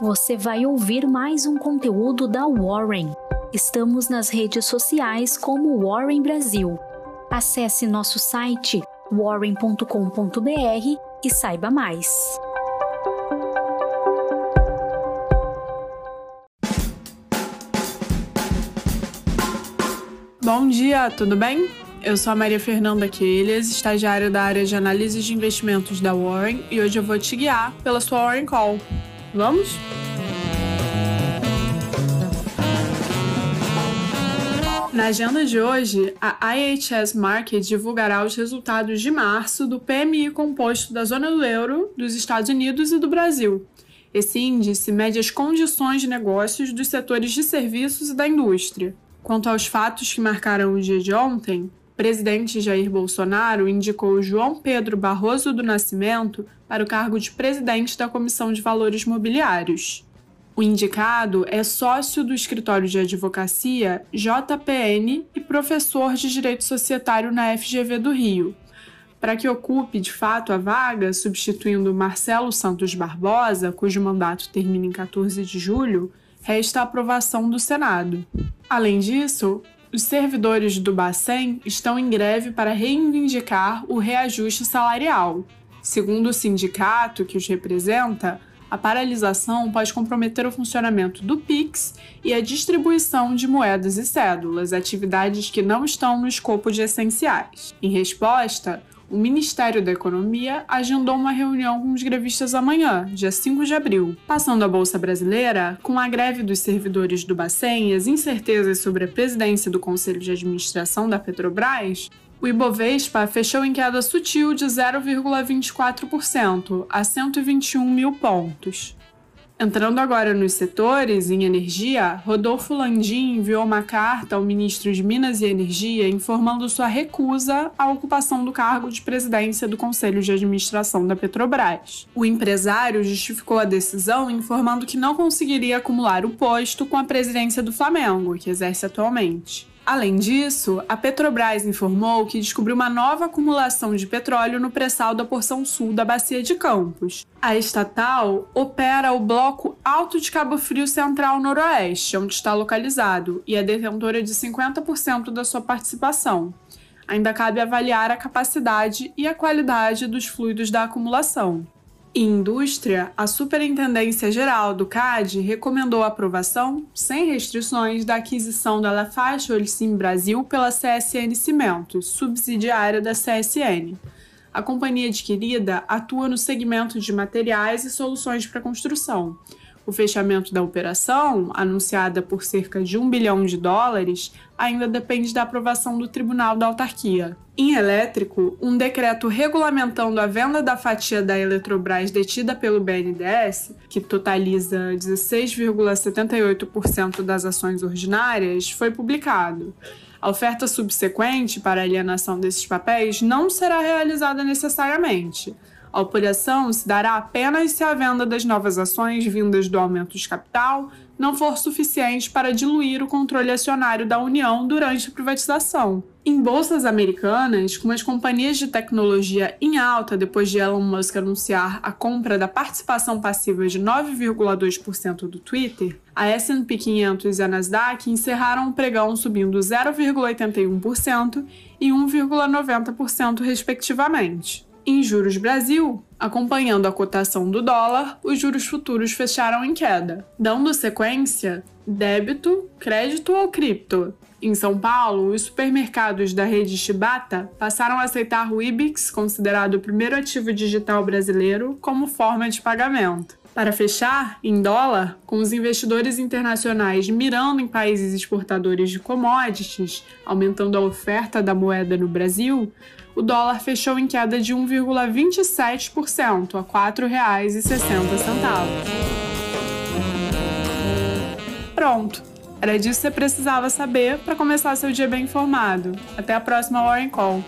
você vai ouvir mais um conteúdo da Warren. Estamos nas redes sociais como Warren Brasil. Acesse nosso site warren.com.br e saiba mais. Bom dia, tudo bem? Eu sou a Maria Fernanda Quelhas, estagiária da área de análise de investimentos da Warren, e hoje eu vou te guiar pela sua Warren Call. Vamos? Na agenda de hoje, a IHS Market divulgará os resultados de março do PMI composto da zona do euro, dos Estados Unidos e do Brasil. Esse índice mede as condições de negócios dos setores de serviços e da indústria. Quanto aos fatos que marcaram o dia de ontem, presidente Jair Bolsonaro indicou João Pedro Barroso do Nascimento para o cargo de presidente da Comissão de Valores Mobiliários. O indicado é sócio do escritório de advocacia JPN e professor de direito societário na FGV do Rio. Para que ocupe de fato a vaga, substituindo Marcelo Santos Barbosa, cujo mandato termina em 14 de julho, resta a aprovação do Senado. Além disso, os servidores do Bacen estão em greve para reivindicar o reajuste salarial. Segundo o sindicato que os representa, a paralisação pode comprometer o funcionamento do PIX e a distribuição de moedas e cédulas, atividades que não estão no escopo de essenciais. Em resposta, o Ministério da Economia agendou uma reunião com os grevistas amanhã, dia 5 de abril. Passando a Bolsa Brasileira, com a greve dos servidores do Bacen e as incertezas sobre a presidência do Conselho de Administração da Petrobras, o Ibovespa fechou em queda sutil de 0,24% a 121 mil pontos. Entrando agora nos setores, em energia, Rodolfo Landim enviou uma carta ao ministro de Minas e Energia informando sua recusa à ocupação do cargo de presidência do Conselho de Administração da Petrobras. O empresário justificou a decisão informando que não conseguiria acumular o posto com a presidência do Flamengo, que exerce atualmente. Além disso, a Petrobras informou que descobriu uma nova acumulação de petróleo no pré-sal da porção sul da Bacia de Campos. A estatal opera o bloco Alto de Cabo Frio Central Noroeste, onde está localizado, e é detentora de 50% da sua participação. Ainda cabe avaliar a capacidade e a qualidade dos fluidos da acumulação. Em indústria, a Superintendência Geral do CAD recomendou a aprovação, sem restrições, da aquisição da Lafarge Holcim Brasil pela CSN Cimentos, subsidiária da CSN. A companhia adquirida atua no segmento de materiais e soluções para construção, o fechamento da operação, anunciada por cerca de um bilhão de dólares, ainda depende da aprovação do Tribunal da Autarquia. Em elétrico, um decreto regulamentando a venda da fatia da Eletrobras detida pelo BNDES, que totaliza 16,78% das ações ordinárias, foi publicado. A oferta subsequente para alienação desses papéis não será realizada necessariamente. A operação se dará apenas se a venda das novas ações vindas do aumento de capital não for suficiente para diluir o controle acionário da União durante a privatização. Em bolsas americanas, com as companhias de tecnologia em alta depois de Elon Musk anunciar a compra da participação passiva de 9,2% do Twitter, a S&P 500 e a Nasdaq encerraram o pregão subindo 0,81% e 1,90% respectivamente. Em juros Brasil, acompanhando a cotação do dólar, os juros futuros fecharam em queda, dando sequência débito, crédito ou cripto. Em São Paulo, os supermercados da rede Shibata passaram a aceitar o IBIX, considerado o primeiro ativo digital brasileiro, como forma de pagamento. Para fechar, em dólar, com os investidores internacionais mirando em países exportadores de commodities, aumentando a oferta da moeda no Brasil, o dólar fechou em queda de 1,27% a R$ 4,60. Pronto! Era disso que você precisava saber para começar seu dia bem informado. Até a próxima Warren Call.